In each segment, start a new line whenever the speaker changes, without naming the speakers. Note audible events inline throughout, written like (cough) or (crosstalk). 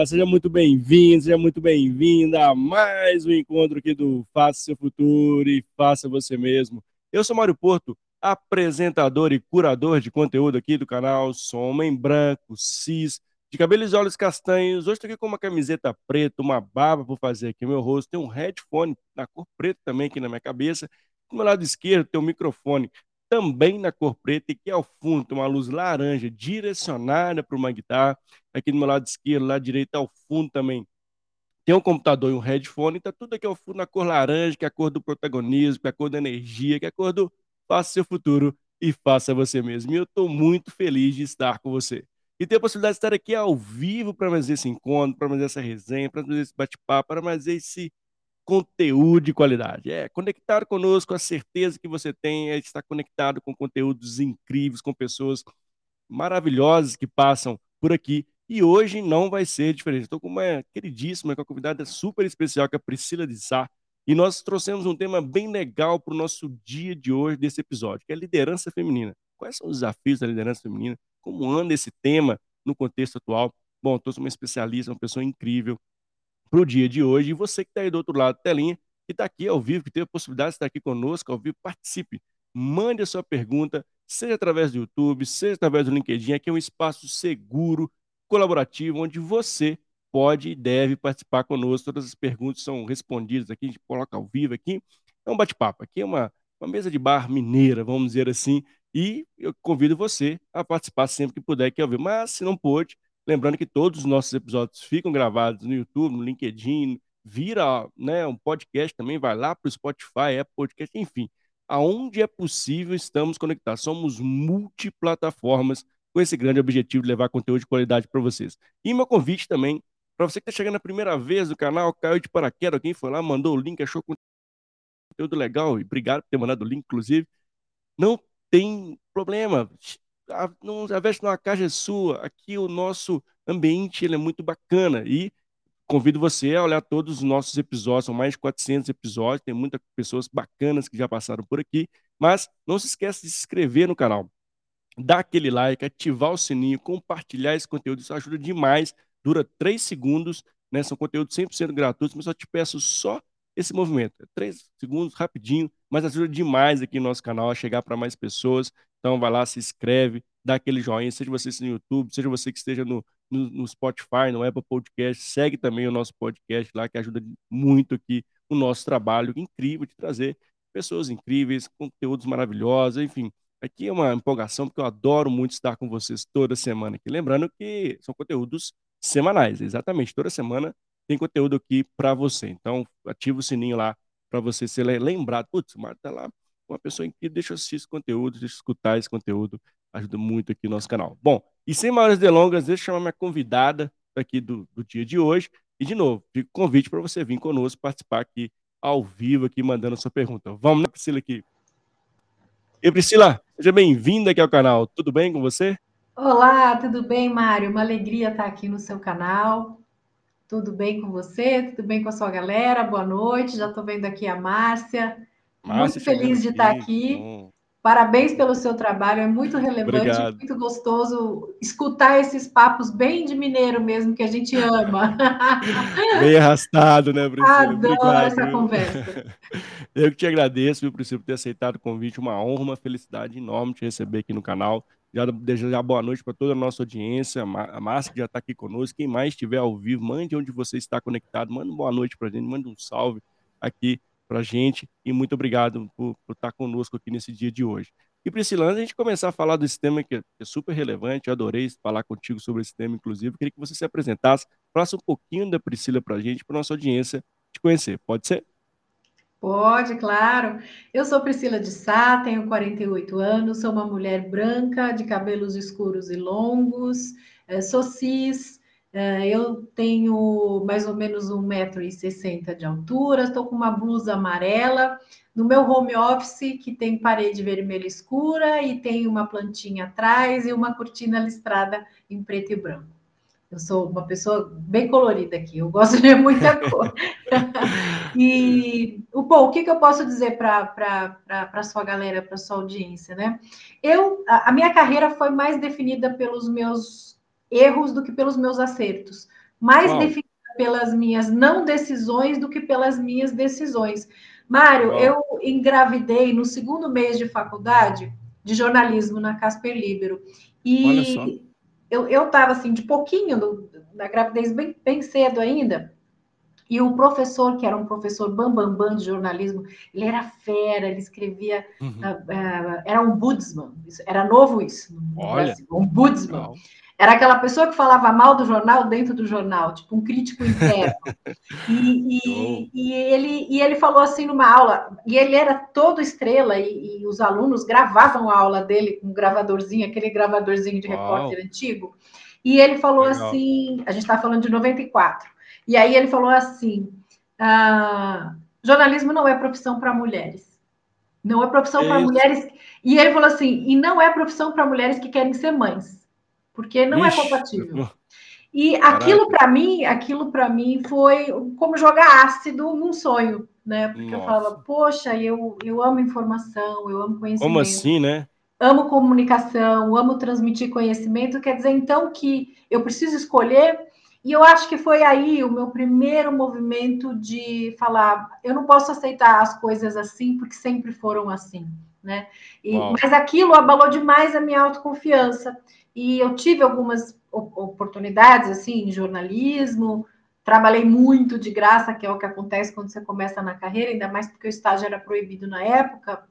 Ah, seja muito bem-vindo, seja muito bem-vinda a mais um encontro aqui do Faça Seu Futuro e Faça Você Mesmo. Eu sou Mário Porto, apresentador e curador de conteúdo aqui do canal. Sou homem branco, cis, de cabelos e olhos castanhos. Hoje estou aqui com uma camiseta preta, uma barba por fazer aqui no meu rosto. Tem um headphone na cor preta também aqui na minha cabeça. Do meu lado esquerdo tem um microfone também na cor preta e que ao fundo tem uma luz laranja direcionada para uma guitarra. Aqui do meu lado esquerdo, lado direito ao fundo também tem um computador e um headphone, está tudo aqui ao fundo na cor laranja, que é a cor do protagonismo, que é a cor da energia, que é a cor do faça seu futuro e faça você mesmo. E eu estou muito feliz de estar com você. E ter a possibilidade de estar aqui ao vivo para mais esse encontro, para mais essa resenha, para mais esse bate-papo, para mais esse conteúdo de qualidade. É, conectar conosco, a certeza que você tem é estar conectado com conteúdos incríveis, com pessoas maravilhosas que passam por aqui. E hoje não vai ser diferente. Estou com uma queridíssima, com uma convidada super especial, que é a Priscila de Sá. E nós trouxemos um tema bem legal para o nosso dia de hoje, desse episódio, que é a liderança feminina. Quais são os desafios da liderança feminina? Como anda esse tema no contexto atual? Bom, com uma especialista, uma pessoa incrível, para o dia de hoje. E você que está aí do outro lado da telinha, que está aqui ao vivo, que teve a possibilidade de estar aqui conosco ao vivo, participe. Mande a sua pergunta, seja através do YouTube, seja através do LinkedIn. Aqui é um espaço seguro, colaborativo, onde você pode e deve participar conosco. Todas as perguntas são respondidas aqui, a gente coloca ao vivo aqui. É um bate-papo. Aqui é uma, uma mesa de bar mineira, vamos dizer assim. E eu convido você a participar sempre que puder aqui ao vivo. Mas se não pôde, Lembrando que todos os nossos episódios ficam gravados no YouTube, no LinkedIn, vira né, um podcast também, vai lá para o Spotify, é podcast, enfim. Aonde é possível, estamos conectados. Somos multiplataformas com esse grande objetivo de levar conteúdo de qualidade para vocês. E meu convite também, para você que está chegando a primeira vez no canal, caiu de paraquedas, alguém foi lá, mandou o link, achou conteúdo legal, e obrigado por ter mandado o link, inclusive. Não tem problema a, não, a veste numa caixa é sua. Aqui o nosso ambiente ele é muito bacana e convido você a olhar todos os nossos episódios, são mais de 400 episódios, tem muitas pessoas bacanas que já passaram por aqui, mas não se esqueça de se inscrever no canal, dar aquele like, ativar o sininho, compartilhar esse conteúdo, isso ajuda demais, dura 3 segundos, né? são conteúdos 100% gratuitos, mas eu te peço só esse movimento, 3 segundos, rapidinho, mas ajuda demais aqui no nosso canal a chegar para mais pessoas, então vai lá, se inscreve, dá aquele joinha, seja você no YouTube, seja você que esteja no, no, no, Spotify, no Apple Podcast, segue também o nosso podcast lá, que ajuda muito aqui o nosso trabalho incrível de trazer pessoas incríveis, conteúdos maravilhosos, enfim. Aqui é uma empolgação, porque eu adoro muito estar com vocês toda semana aqui. Lembrando que são conteúdos semanais, exatamente. Toda semana tem conteúdo aqui para você. Então, ativa o sininho lá para você ser lembrado. Putz, o Marco tá lá uma pessoa incrível, deixa eu assistir esse conteúdo, deixa eu escutar esse conteúdo, ajuda muito aqui no nosso canal. Bom, e sem maiores delongas, deixa eu chamar minha convidada aqui do, do dia de hoje. E, de novo, fico convite para você vir conosco participar aqui ao vivo, aqui mandando sua pergunta. Vamos, né, Priscila, aqui. E Priscila, seja bem-vinda aqui ao canal. Tudo bem com você?
Olá, tudo bem, Mário? Uma alegria estar aqui no seu canal. Tudo bem com você? Tudo bem com a sua galera? Boa noite. Já estou vendo aqui a Márcia. Márcia muito feliz de estar aqui. Bom. Parabéns pelo seu trabalho, é muito relevante, Obrigado. muito gostoso escutar esses papos bem de mineiro mesmo, que a gente ama. (laughs)
Bem arrastado, né, Priscila?
Adoro Obrigado, essa viu? conversa. (laughs)
Eu que te agradeço, viu, Priscila, por ter aceitado o convite. Uma honra, uma felicidade enorme te receber aqui no canal. Já desejar boa noite para toda a nossa audiência, a Márcia que já está aqui conosco. Quem mais estiver ao vivo, mande onde você está conectado, manda uma boa noite para a gente, manda um salve aqui para a gente e muito obrigado por, por, estar conosco aqui nesse dia de hoje. E Priscila, antes de a gente começar a falar desse tema que é, é super relevante, eu adorei falar contigo sobre esse tema, inclusive, queria que você se apresentasse, falasse um pouquinho da Priscila para a gente, para nossa audiência te conhecer. Pode ser?
Pode, claro. Eu sou Priscila de Sá, tenho 48 anos, sou uma mulher branca, de cabelos escuros e longos, eh, sou cis, eu tenho mais ou menos 1,60m de altura, estou com uma blusa amarela. No meu home office, que tem parede vermelha escura e tem uma plantinha atrás e uma cortina listrada em preto e branco. Eu sou uma pessoa bem colorida aqui, eu gosto de (laughs) muita cor. e, bom, o que, que eu posso dizer para a sua galera, para a sua audiência, né? Eu, a minha carreira foi mais definida pelos meus erros do que pelos meus acertos. mais Uau. definida pelas minhas não decisões do que pelas minhas decisões. Mário, Uau. eu engravidei no segundo mês de faculdade de jornalismo na Casper Libero. E eu estava assim, de pouquinho no, na gravidez, bem, bem cedo ainda. E o professor, que era um professor bambambam bam, bam de jornalismo, ele era fera, ele escrevia, uhum. uh, uh, era um budsman, era novo isso,
Olha,
um budsman. Era aquela pessoa que falava mal do jornal dentro do jornal, tipo um crítico interno. e, e, (laughs) e, ele, e ele falou assim numa aula, e ele era todo estrela, e, e os alunos gravavam a aula dele com um gravadorzinho, aquele gravadorzinho de repórter antigo. E ele falou Legal. assim: a gente está falando de 94. E aí ele falou assim: ah, jornalismo não é profissão para mulheres. Não é profissão para mulheres. E ele falou assim: e não é profissão para mulheres que querem ser mães porque não é Ixi, é compatível. (laughs) E aquilo para mim, aquilo para mim foi como jogar ácido num sonho, né? Porque Nossa. eu falava, poxa, eu, eu amo informação, eu amo conhecimento.
Como assim, né?
Amo comunicação, amo transmitir conhecimento, quer dizer então que eu preciso escolher, e eu acho que foi aí o meu primeiro movimento de falar, eu não posso aceitar as coisas assim, porque sempre foram assim, né? E, mas aquilo abalou demais a minha autoconfiança. E eu tive algumas oportunidades assim em jornalismo, trabalhei muito de graça, que é o que acontece quando você começa na carreira, ainda mais porque o estágio era proibido na época.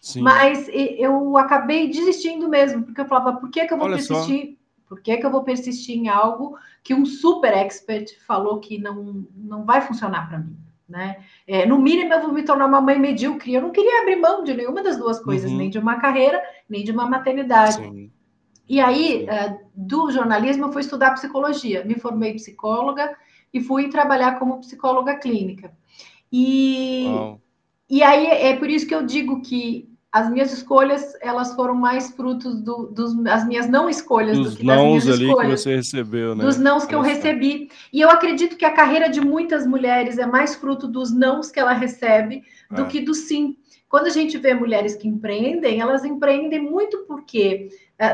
Sim. Mas eu acabei desistindo mesmo, porque eu falava, por que, que eu vou Olha persistir? Só. Por que, que eu vou persistir em algo que um super expert falou que não, não vai funcionar para mim? Né? É, no mínimo, eu vou me tornar uma mãe medíocre. Eu não queria abrir mão de nenhuma das duas coisas, uhum. nem de uma carreira, nem de uma maternidade. Sim. E aí, eh, do jornalismo, eu fui estudar psicologia. Me formei psicóloga e fui trabalhar como psicóloga clínica. E, e aí é por isso que eu digo que as minhas escolhas elas foram mais frutos do, dos as minhas não escolhas
dos
do que das minhas
ali
escolhas.
que você recebeu, né?
Dos nãos que eu recebi. E eu acredito que a carreira de muitas mulheres é mais fruto dos nãos que ela recebe do é. que do sim. Quando a gente vê mulheres que empreendem, elas empreendem muito porque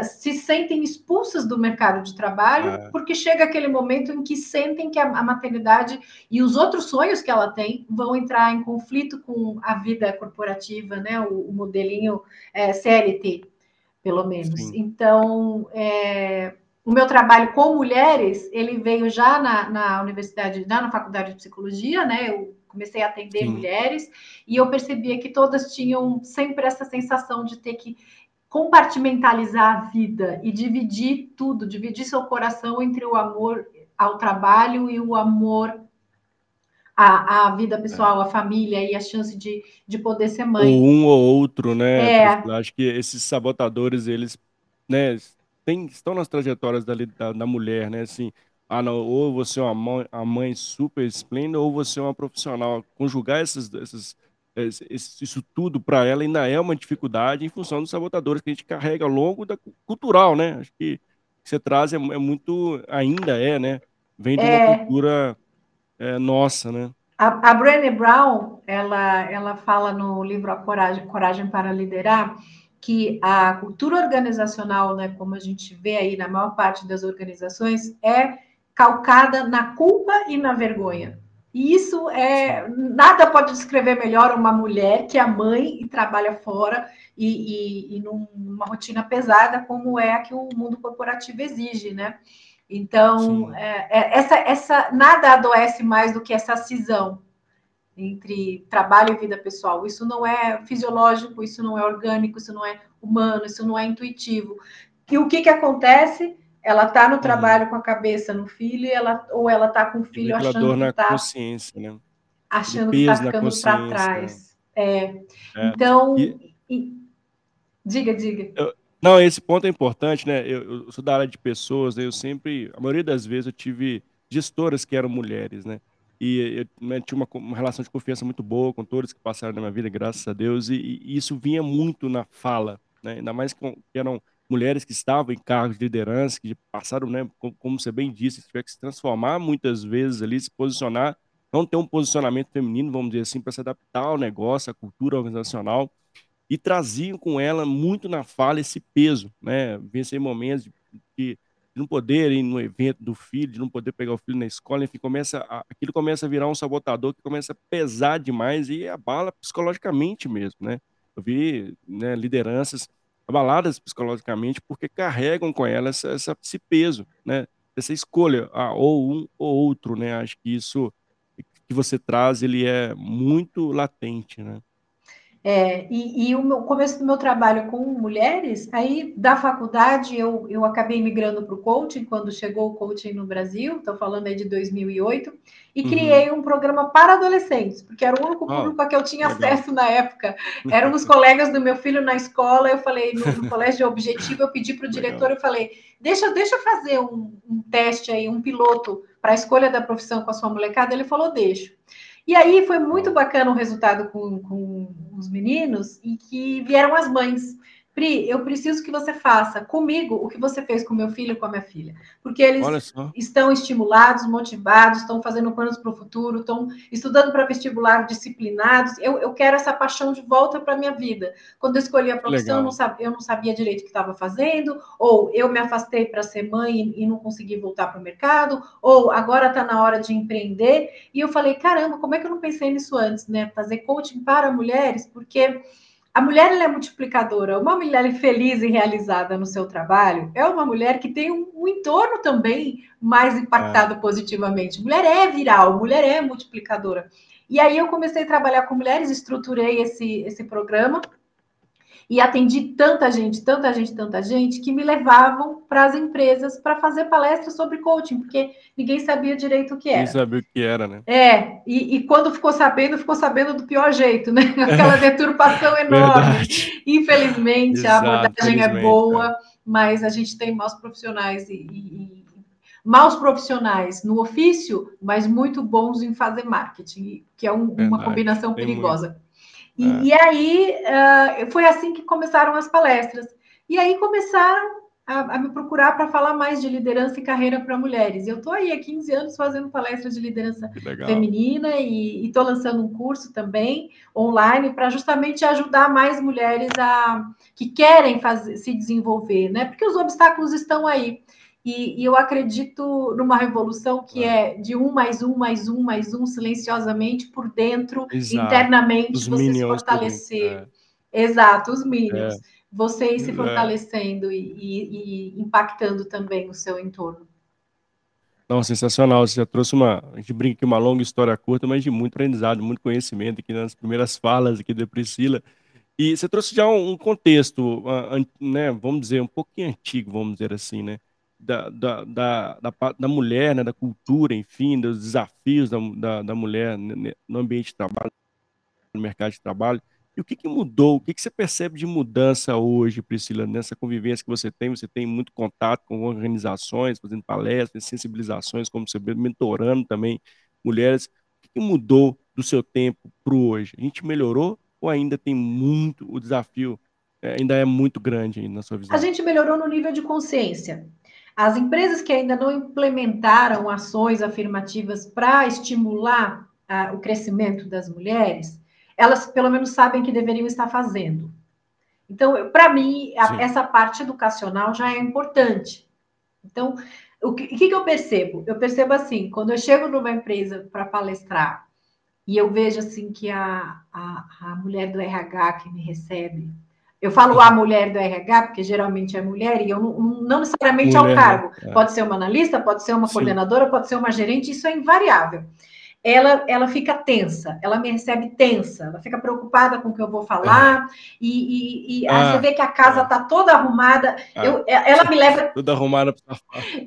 se sentem expulsas do mercado de trabalho, é. porque chega aquele momento em que sentem que a, a, maternidade e os outros sonhos que ela tem vão entrar em conflito com a vida corporativa, né? O, o modelinho é, CLT, pelo menos. Sim. Então, é, o meu trabalho com mulheres, ele veio já na, na universidade, já na faculdade de psicologia, né? Eu comecei a atender Sim. mulheres e eu percebia que todas tinham sempre essa sensação de ter que compartimentalizar a vida e dividir tudo, dividir seu coração entre o amor ao trabalho e o amor à, à vida pessoal, à família e a chance de, de poder ser mãe.
Ou um ou outro, né? É. Eu acho que esses sabotadores, eles né, tem, estão nas trajetórias da, da, da mulher, né? Assim, ah, não, ou você é uma mãe, uma mãe super esplêndida, ou você é uma profissional. Conjugar essas, essas, isso tudo para ela ainda é uma dificuldade em função dos sabotadores que a gente carrega ao longo da cultural, né? Acho que você traz é, é muito, ainda é, né? Vem de uma é... cultura é, nossa, né?
A, a Brené Brown, ela, ela fala no livro A Coragem, Coragem para Liderar, que a cultura organizacional, né, como a gente vê aí na maior parte das organizações, é calcada na culpa e na vergonha. E isso é nada pode descrever melhor uma mulher que é mãe e trabalha fora e, e, e numa rotina pesada como é a que o mundo corporativo exige, né? Então é, é, essa, essa nada adoece mais do que essa cisão entre trabalho e vida pessoal. Isso não é fisiológico, isso não é orgânico, isso não é humano, isso não é intuitivo. E o que que acontece? Ela está no uhum. trabalho com a cabeça no filho, ela, ou ela está com o filho achando que está
consciência, né?
achando que está ficando para trás. É. é. Então, e... E... diga, diga.
Eu, não, esse ponto é importante, né? Eu, eu, sou da área de pessoas, né? eu sempre, a maioria das vezes, eu tive gestoras que eram mulheres, né? E eu né, tinha uma, uma, relação de confiança muito boa com todos que passaram na minha vida, graças a Deus, e, e isso vinha muito na fala, né? Ainda mais que eram mulheres que estavam em cargos de liderança, que passaram, né, como, você bem disse, tiver que se transformar muitas vezes ali, se posicionar, não ter um posicionamento feminino, vamos dizer assim, para se adaptar ao negócio, à cultura organizacional, e traziam com ela muito na fala esse peso, né? Vencer momentos de de não poder ir no evento do filho, de não poder pegar o filho na escola, enfim, começa a, aquilo começa a virar um sabotador que começa a pesar demais e abala psicologicamente mesmo, né? Eu vi né, lideranças abaladas psicologicamente porque carregam com elas essa, esse peso, né? Essa escolha, ah, ou um ou outro, né? Acho que isso que você traz, ele é muito latente, né?
É, e, e, o meu, começo do meu trabalho com mulheres, aí da faculdade eu, eu acabei migrando para o coaching, quando chegou o coaching no Brasil, estou falando aí de 2008, e uhum. criei um programa para adolescentes, porque era o único público oh, a que eu tinha legal. acesso na época. Eram os colegas do meu filho na escola, eu falei, no, no colégio objetivo, eu pedi para o diretor, eu falei, deixa, deixa eu fazer um, um teste aí, um piloto para a escolha da profissão com a sua molecada, ele falou, deixa. E aí foi muito bacana o resultado com, com os meninos e que vieram as mães. Pri, eu preciso que você faça comigo o que você fez com meu filho e com a minha filha. Porque eles estão estimulados, motivados, estão fazendo planos para o futuro, estão estudando para vestibular disciplinados. Eu, eu quero essa paixão de volta para a minha vida. Quando eu escolhi a profissão, eu não, sabia, eu não, sabia, direito o que estava fazendo, ou eu me afastei para ser mãe e, e não consegui voltar para o mercado, ou agora está na hora de empreender. E eu falei, caramba, como é que eu não pensei nisso antes, né? Fazer coaching para mulheres, porque a mulher é multiplicadora. Uma mulher feliz e realizada no seu trabalho é uma mulher que tem um, um entorno também mais impactado é. positivamente. Mulher é viral, mulher é multiplicadora. E aí eu comecei a trabalhar com mulheres, estruturei esse, esse programa e atendi tanta gente, tanta gente, tanta gente, que me levavam para as empresas para fazer palestras sobre coaching, porque ninguém sabia direito o que era.
Ninguém sabia o que era, né?
É, e, e quando ficou sabendo, ficou sabendo do pior jeito, né? (laughs) Aquela deturpação enorme. Infelizmente, Exato, a abordagem é boa, é. mas a gente tem maus profissionais e, e maus profissionais no ofício, mas muito bons em fazer marketing, que é um, uma combinação perigosa. Muito. E, é. e aí uh, foi assim que começaram as palestras. E aí começaram a, a me procurar para falar mais de liderança e carreira para mulheres. Eu estou aí há 15 anos fazendo palestras de liderança feminina e estou lançando um curso também online para justamente ajudar mais mulheres a que querem fazer, se desenvolver, né? Porque os obstáculos estão aí. E, e, eu acredito numa revolução que é. é de um mais um, mais um, mais um, silenciosamente por dentro, Exato. internamente, os você se fortalecer. É. Exato, os minions. É. Você ir se é. fortalecendo e, e, e, impactando também o seu entorno.
Não, sensacional. Você já trouxe uma. A gente brinca que uma longa história curta, mas de muito aprendizado, muito conhecimento aqui nas primeiras falas aqui da Priscila. E você trouxe já um, contexto, né, vamos dizer, um pouquinho antigo, vamos dizer assim, né? Da, da, da, da, mulher, né, da cultura, enfim, dos desafios da, da, da mulher no ambiente de trabalho, no mercado de trabalho. E o que, que mudou? O que, que você percebe de mudança hoje, Priscila, nessa convivência que você tem? Você tem muito contato com organizações, fazendo palestras, sensibilizações, como você vê, mentorando também mulheres. O que, que mudou do seu tempo para hoje? A gente melhorou ou ainda tem muito, o desafio é, ainda é muito grande na sua visão?
A gente melhorou no nível de consciência. As empresas que ainda não implementaram ações afirmativas para estimular o crescimento das mulheres, elas pelo menos sabem que deveriam estar fazendo. Então, para mim, a, essa parte educacional já é importante. Então, o que, que eu percebo? Eu percebo assim, quando eu chego numa empresa para palestrar e eu vejo assim que a, a, a mulher do RH que me recebe eu falo a mulher do RH, porque geralmente é mulher, e eu não, não necessariamente mulher, ao cargo. É. Pode ser uma analista, pode ser uma Sim. coordenadora, pode ser uma gerente, isso é invariável ela, ela fica tensa, ela me recebe tensa, ela fica preocupada com o que eu vou falar, é. e, e, e ah, você vê que a casa está é. toda arrumada, ah, eu, ela me leva... (laughs)
Toda arrumada.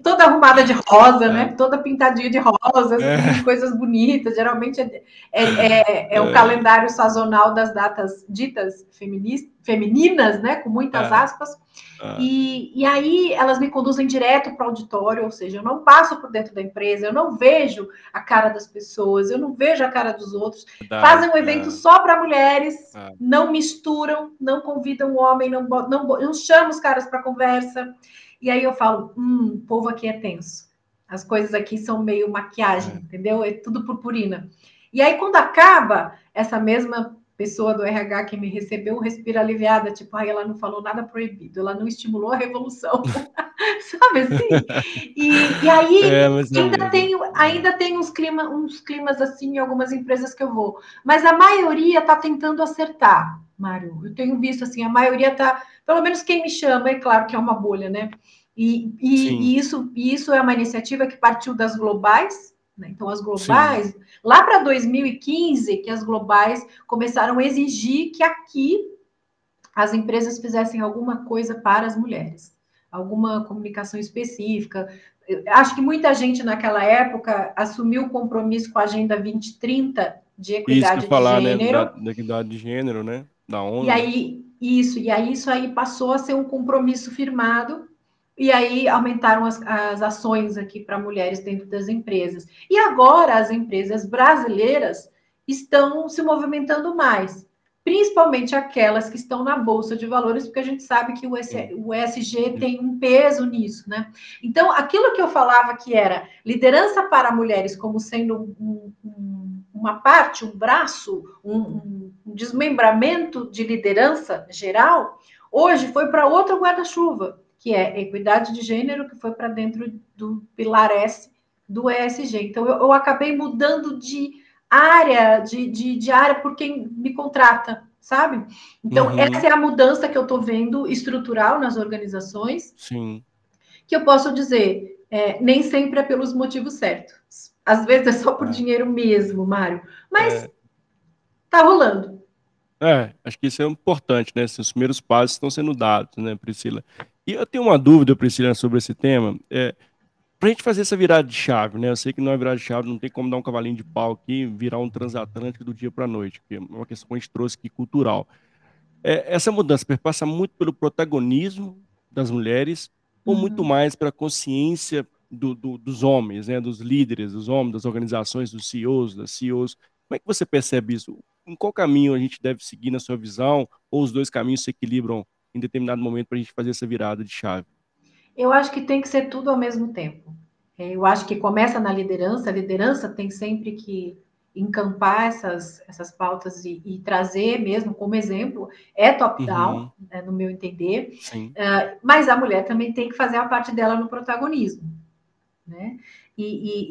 Toda arrumada de rosa, né? é. né? Toda pintadinha de rosa, assim, coisas bonitas, geralmente é, é, é o calendário sazonal das datas ditas feministas, femininas, né? Com muitas aspas, ah. E, e aí elas me conduzem direto para o auditório, ou seja, eu não passo por dentro da empresa, eu não vejo a cara das pessoas, eu não vejo a cara dos outros. Fazem um evento é. só para mulheres, não misturam, não convidam o homem, não, não, não chamam os caras para conversa. E aí eu falo, hum, o povo aqui é tenso. As coisas aqui são meio maquiagem, entendeu? É tudo purpurina. E aí, quando acaba essa mesma pessoa do RH que me recebeu respira aliviada, tipo, ai, ela não falou nada proibido, ela não estimulou a revolução, (laughs) sabe assim? E, e aí é, ainda, tem, ainda tem uns, clima, uns climas assim em algumas empresas que eu vou, mas a maioria está tentando acertar, Mário. Eu tenho visto assim, a maioria está, pelo menos quem me chama, é claro que é uma bolha, né? E, e, e isso, e isso é uma iniciativa que partiu das globais, né? Então, as globais, Sim. Lá para 2015, que as globais começaram a exigir que aqui as empresas fizessem alguma coisa para as mulheres, alguma comunicação específica. Acho que muita gente naquela época assumiu o compromisso com a Agenda 2030 de equidade de falar, né, gênero. Né,
da, da equidade de gênero, né? Da ONU.
E aí, isso, e aí isso aí passou a ser um compromisso firmado e aí aumentaram as, as ações aqui para mulheres dentro das empresas. E agora as empresas brasileiras estão se movimentando mais, principalmente aquelas que estão na Bolsa de Valores, porque a gente sabe que o, o ESG tem um peso nisso, né? Então, aquilo que eu falava que era liderança para mulheres como sendo um, um, uma parte, um braço, um, um desmembramento de liderança geral, hoje foi para outro guarda-chuva, que é equidade de gênero, que foi para dentro do pilar S do ESG. Então, eu, eu acabei mudando de área, de, de, de, área por quem me contrata, sabe? Então, uhum. essa é a mudança que eu estou vendo estrutural nas organizações.
Sim.
Que eu posso dizer, é, nem sempre é pelos motivos certos. Às vezes é só por é. dinheiro mesmo, Mário. Mas é. tá rolando.
É, acho que isso é importante, né? Os primeiros passos estão sendo dados, né, Priscila? E eu tenho uma dúvida, Priscila, sobre esse tema. É, para a gente fazer essa virada de chave, né? Eu sei que não é virada de chave, não tem como dar um cavalinho de pau aqui virar um transatlântico do dia para a noite, que é uma questão que a gente trouxe aqui cultural. É, essa mudança perpassa muito pelo protagonismo das mulheres uhum. ou muito mais pela consciência do, do, dos homens, né? Dos líderes, dos homens, das organizações, dos CEOs, das CEOs. Como é que você percebe isso? Em qual caminho a gente deve seguir na sua visão? Ou os dois caminhos se equilibram em determinado momento para a gente fazer essa virada de chave?
Eu acho que tem que ser tudo ao mesmo tempo. É, eu acho que começa na liderança, a liderança tem sempre que encampar essas, essas pautas e, e trazer mesmo como exemplo, é top-down, uhum. né, no meu entender, uh, mas a mulher também tem que fazer a parte dela no protagonismo. Né? E,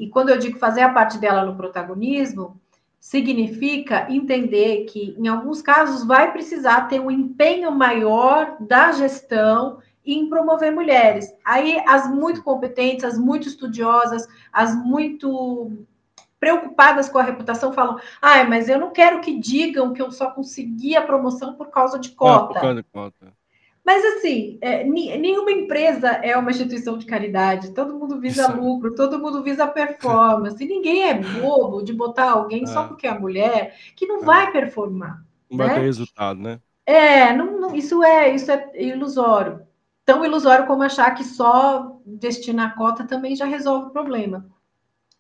e, e quando eu digo fazer a parte dela no protagonismo, significa entender que, em alguns casos, vai precisar ter um empenho maior da gestão em promover mulheres. Aí, as muito competentes, as muito estudiosas, as muito preocupadas com a reputação falam: ai, ah, mas eu não quero que digam que eu só consegui a promoção por causa de cota. Por causa de cota. Mas, assim, é, nenhuma empresa é uma instituição de caridade, todo mundo visa Isso. lucro, todo mundo visa performance, e ninguém é bobo de botar alguém é. só porque é mulher que não é. vai performar.
Não né? vai ter resultado, né?
É, não, não, isso é isso é ilusório. Tão ilusório como achar que só destinar a cota também já resolve o problema.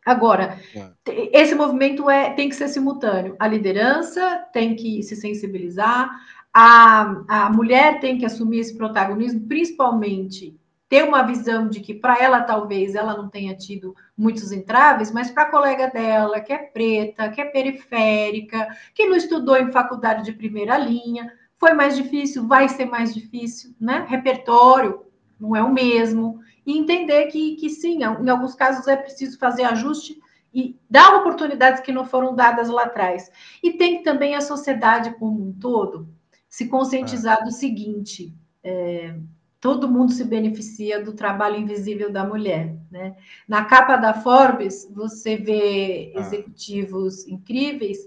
Agora, é. esse movimento é, tem que ser simultâneo. A liderança tem que se sensibilizar, a, a mulher tem que assumir esse protagonismo, principalmente ter uma visão de que para ela talvez ela não tenha tido muitos entraves, mas para a colega dela, que é preta, que é periférica, que não estudou em faculdade de primeira linha, foi mais difícil, vai ser mais difícil, né? Repertório não é o mesmo. E entender que, que sim, em alguns casos é preciso fazer ajuste e dar oportunidades que não foram dadas lá atrás. E tem também a sociedade como um todo se conscientizar é. do seguinte: é, todo mundo se beneficia do trabalho invisível da mulher. Né? Na capa da Forbes, você vê é. executivos incríveis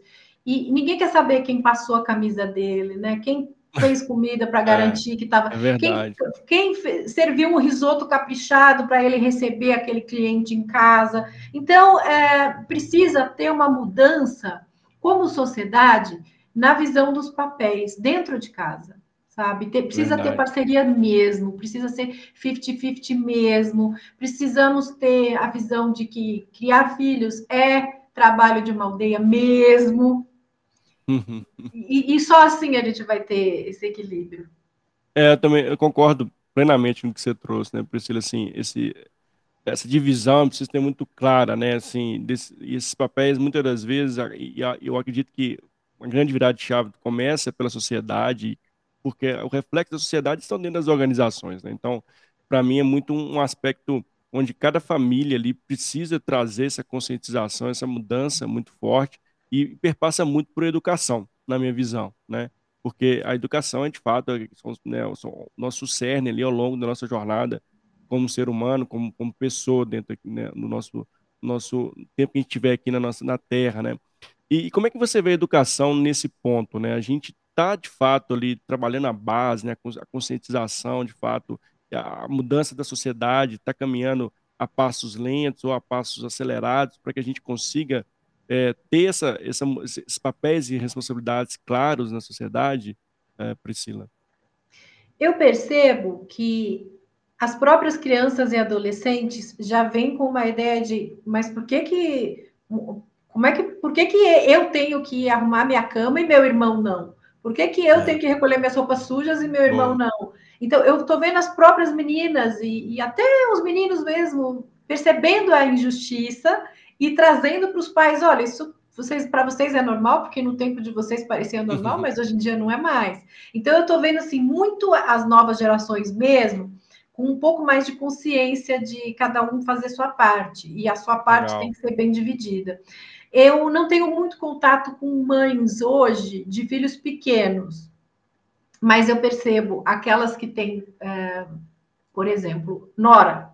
e ninguém quer saber quem passou a camisa dele, né? Quem fez comida para (laughs) é, garantir é, que estava.
É
quem, quem serviu um risoto caprichado para ele receber aquele cliente em casa. Então, é, precisa ter uma mudança como sociedade na visão dos papéis dentro de casa, sabe? Ter, precisa Verdade. ter parceria mesmo, precisa ser 50-50 mesmo, precisamos ter a visão de que criar filhos é trabalho de uma aldeia mesmo. e, e, só assim a gente vai ter esse equilíbrio.
É, eu também eu concordo plenamente com o que você trouxe, né, Priscila? Assim, esse, essa divisão precisa ter muito clara, né? Assim, desse, esses papéis, muitas das vezes, eu acredito que uma grande virada de chave começa pela sociedade, porque o reflexo da sociedade estão dentro das organizações, né? Então, para mim é muito um aspecto onde cada família ali precisa trazer essa conscientização, essa mudança muito forte e perpassa muito por educação, na minha visão, né? Porque a educação é de fato é, né, o nosso cerne ali ao longo da nossa jornada como ser humano, como, como pessoa dentro né, no nosso nosso tempo que a gente tiver aqui na nossa na Terra, né? E, e como é que você vê a educação nesse ponto, né? A gente está de fato ali trabalhando a base, né? A conscientização, de fato, a mudança da sociedade está caminhando a passos lentos ou a passos acelerados para que a gente consiga é, ter essa, essa, esses papéis e responsabilidades claros na sociedade, é, Priscila?
Eu percebo que as próprias crianças e adolescentes já vêm com uma ideia de, mas por que que, como é que, por que que eu tenho que arrumar minha cama e meu irmão não? Por que que eu é. tenho que recolher minhas roupas sujas e meu irmão não? Então, eu estou vendo as próprias meninas e, e até os meninos mesmo percebendo a injustiça e trazendo para os pais, olha, isso vocês para vocês é normal, porque no tempo de vocês parecia normal, mas hoje em dia não é mais. Então eu estou vendo assim muito as novas gerações mesmo com um pouco mais de consciência de cada um fazer sua parte e a sua parte Legal. tem que ser bem dividida. Eu não tenho muito contato com mães hoje de filhos pequenos, mas eu percebo aquelas que têm, é, por exemplo, Nora,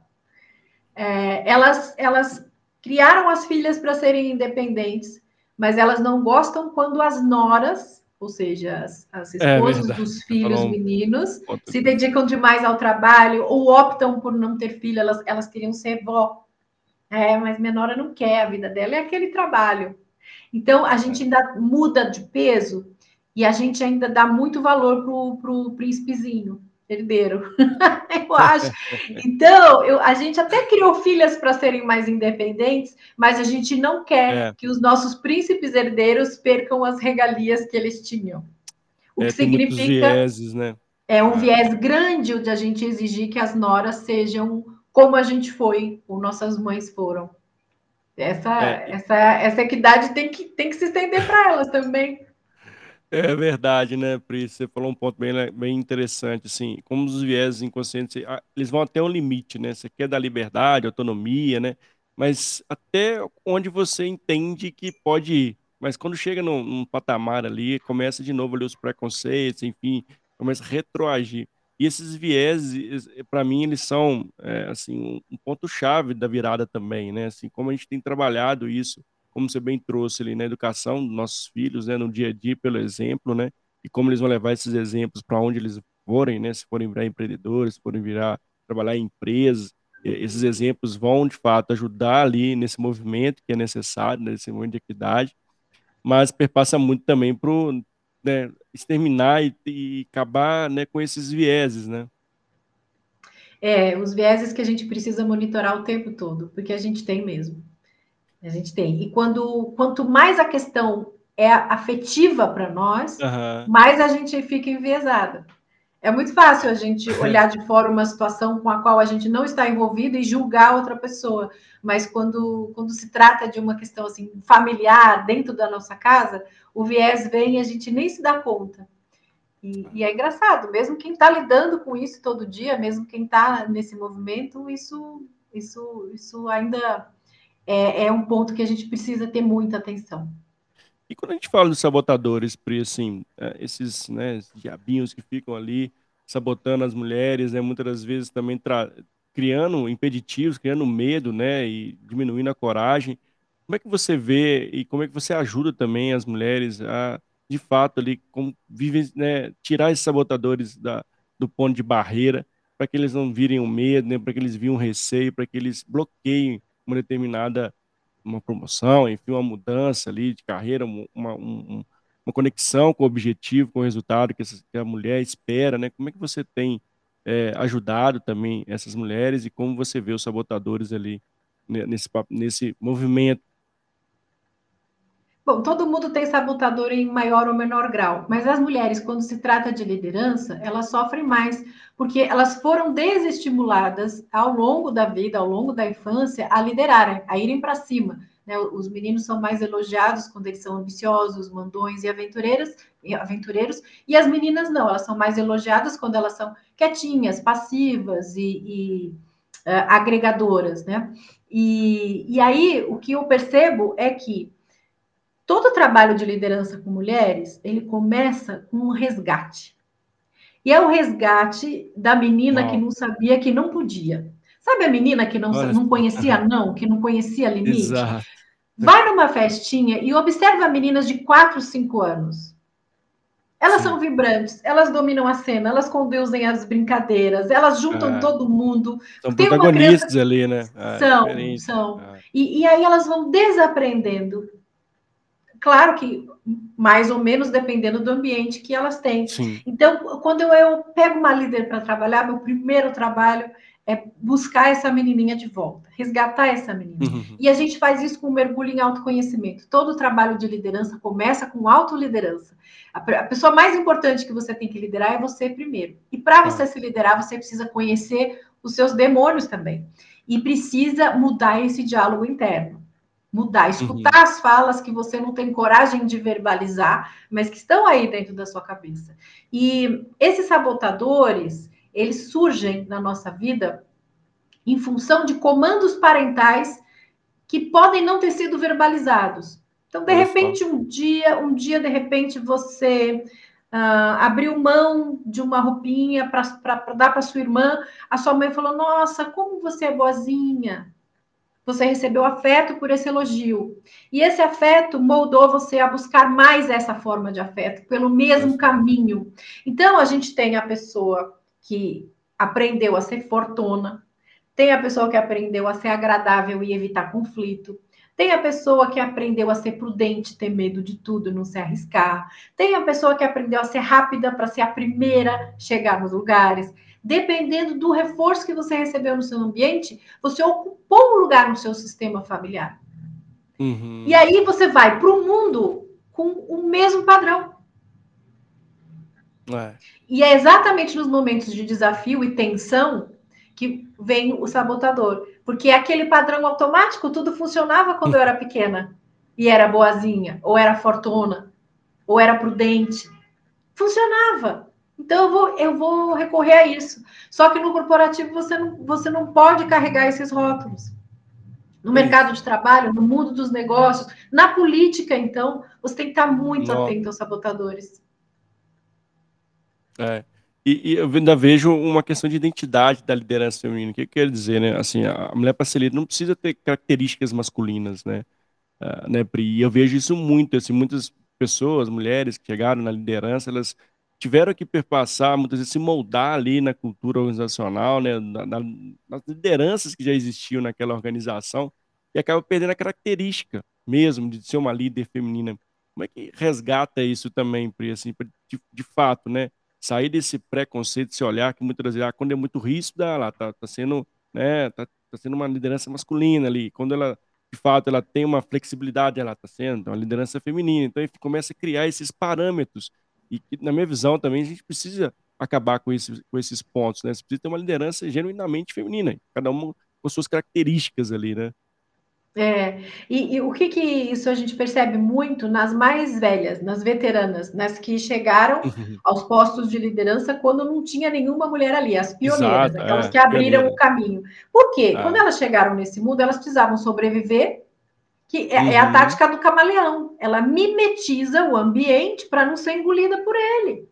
é, elas, elas criaram as filhas para serem independentes, mas elas não gostam quando as noras, ou seja, as, as é esposas é dos filhos Falou meninos, se dedicam demais ao trabalho ou optam por não ter filho, elas, elas queriam ser vó. É, mas minha nora não quer, a vida dela é aquele trabalho. Então, a gente ainda muda de peso e a gente ainda dá muito valor para o príncipezinho, herdeiro. (laughs) eu acho. Então, eu, a gente até criou filhas para serem mais independentes, mas a gente não quer é. que os nossos príncipes herdeiros percam as regalias que eles tinham.
O é, que significa. Vieses, né?
É um ah. viés grande o de a gente exigir que as noras sejam como a gente foi, ou nossas mães foram. Essa, é. essa, essa equidade tem que, tem que se estender para elas também.
É verdade, né, Pri? Você falou um ponto bem, bem interessante, assim, como os viéses inconscientes, ah, eles vão até um limite, né? Você quer dar liberdade, autonomia, né? Mas até onde você entende que pode ir. Mas quando chega num, num patamar ali, começa de novo ali os preconceitos, enfim, começa a retroagir. E esses vieses, para mim, eles são, é, assim, um ponto-chave da virada também, né? Assim, como a gente tem trabalhado isso como você bem trouxe ali na educação dos nossos filhos, né, no dia a dia, pelo exemplo, né, e como eles vão levar esses exemplos para onde eles forem, né, se forem virar empreendedores, se forem virar trabalhar em empresas, esses exemplos vão de fato ajudar ali nesse movimento que é necessário, nesse movimento de equidade, mas perpassa muito também para né, exterminar e, e acabar né, com esses vieses, né?
É, os vieses que a gente precisa monitorar o tempo todo, porque a gente tem mesmo. A gente tem. E quando quanto mais a questão é afetiva para nós, uhum. mais a gente fica enviesada. É muito fácil a gente (laughs) olhar de fora uma situação com a qual a gente não está envolvido e julgar outra pessoa. Mas quando, quando se trata de uma questão assim familiar dentro da nossa casa, o viés vem e a gente nem se dá conta. E, e é engraçado, mesmo quem está lidando com isso todo dia, mesmo quem está nesse movimento, isso, isso, isso ainda é, é um ponto que a gente precisa ter muita atenção.
E quando a gente fala dos sabotadores, Pri, assim, é, esses né, diabinhos que ficam ali sabotando as mulheres, né, muitas das vezes também criando impeditivos, criando medo, né, e diminuindo a coragem. Como é que você vê e como é que você ajuda também as mulheres a, de fato, ali, como vivem, né, tirar esses sabotadores da, do ponto de barreira, para que eles não virem o medo, né, para que eles virem um receio, para que eles bloqueiem uma determinada uma promoção, enfim, uma mudança ali de carreira, uma, um, uma conexão com o objetivo, com o resultado que, essa, que a mulher espera, né? Como é que você tem é, ajudado também essas mulheres e como você vê os sabotadores ali nesse, nesse movimento
Bom, todo mundo tem sabotador em maior ou menor grau, mas as mulheres, quando se trata de liderança, elas sofrem mais, porque elas foram desestimuladas ao longo da vida, ao longo da infância, a liderarem, a irem para cima. Né? Os meninos são mais elogiados quando eles são ambiciosos, mandões e aventureiros, aventureiros, e as meninas não, elas são mais elogiadas quando elas são quietinhas, passivas e, e uh, agregadoras, né? E, e aí o que eu percebo é que todo trabalho de liderança com mulheres ele começa com um resgate. E é o resgate da menina Uau. que não sabia que não podia. Sabe a menina que não, não conhecia (laughs) não, que não conhecia limite? Exato. Vai numa festinha e observa meninas de 4, 5 anos. Elas Sim. são vibrantes, elas dominam a cena, elas conduzem as brincadeiras, elas juntam é. todo mundo.
São Tem protagonistas criança... ali, né?
É, são, são. É. E, e aí elas vão desaprendendo. Claro que mais ou menos dependendo do ambiente que elas têm. Sim. Então, quando eu, eu pego uma líder para trabalhar, meu primeiro trabalho é buscar essa menininha de volta, resgatar essa menina. Uhum. E a gente faz isso com um mergulho em autoconhecimento. Todo trabalho de liderança começa com autoliderança. A, a pessoa mais importante que você tem que liderar é você primeiro. E para você se liderar, você precisa conhecer os seus demônios também. E precisa mudar esse diálogo interno. Mudar, escutar uhum. as falas que você não tem coragem de verbalizar, mas que estão aí dentro da sua cabeça. E esses sabotadores, eles surgem na nossa vida em função de comandos parentais que podem não ter sido verbalizados. Então, de repente, um dia, um dia, de repente, você uh, abriu mão de uma roupinha para dar para sua irmã, a sua mãe falou: Nossa, como você é boazinha. Você recebeu afeto por esse elogio. E esse afeto moldou você a buscar mais essa forma de afeto, pelo mesmo caminho. Então, a gente tem a pessoa que aprendeu a ser fortuna, tem a pessoa que aprendeu a ser agradável e evitar conflito, tem a pessoa que aprendeu a ser prudente, ter medo de tudo, não se arriscar. Tem a pessoa que aprendeu a ser rápida para ser a primeira a chegar nos lugares. Dependendo do reforço que você recebeu no seu ambiente, você ocupou um lugar no seu sistema familiar. Uhum. E aí você vai para o mundo com o mesmo padrão. É. E é exatamente nos momentos de desafio e tensão que vem o sabotador. Porque é aquele padrão automático, tudo funcionava quando eu era pequena e era boazinha, ou era fortuna, ou era prudente. Funcionava. Então eu vou, eu vou recorrer a isso. Só que no corporativo você não, você não pode carregar esses rótulos. No mercado de trabalho, no mundo dos negócios, na política, então, você tem que estar muito Nossa. atento aos sabotadores.
É. E, e eu ainda vejo uma questão de identidade da liderança feminina. O que quer dizer, né? Assim, a mulher para ser líder não precisa ter características masculinas, né? Uh, né, Pri? E eu vejo isso muito, assim, muitas pessoas, mulheres que chegaram na liderança, elas tiveram que perpassar, muitas vezes se moldar ali na cultura organizacional, né, na, na, nas lideranças que já existiam naquela organização, e acaba perdendo a característica mesmo de ser uma líder feminina. Como é que resgata isso também, Pri, assim, de, de fato, né? sair desse preconceito, desse olhar que muitas vezes, ah, quando é muito ríspida, ela tá, tá sendo, né, tá, tá sendo uma liderança masculina ali. Quando ela, de fato, ela tem uma flexibilidade, ela tá sendo uma liderança feminina. Então, gente começa a criar esses parâmetros. E, na minha visão, também, a gente precisa acabar com esses, com esses pontos, né? Você precisa ter uma liderança genuinamente feminina, cada uma com suas características ali, né?
É, e, e, o que que isso a gente percebe muito nas mais velhas, nas veteranas, nas que chegaram uhum. aos postos de liderança quando não tinha nenhuma mulher ali, as pioneiras, Exato, aquelas é, que abriram pioneira. o caminho. Por quê? É. Quando elas chegaram nesse mundo, elas precisavam sobreviver, que é, uhum. é a uhum. tática do camaleão. Ela mimetiza o ambiente para não ser engolida por ele.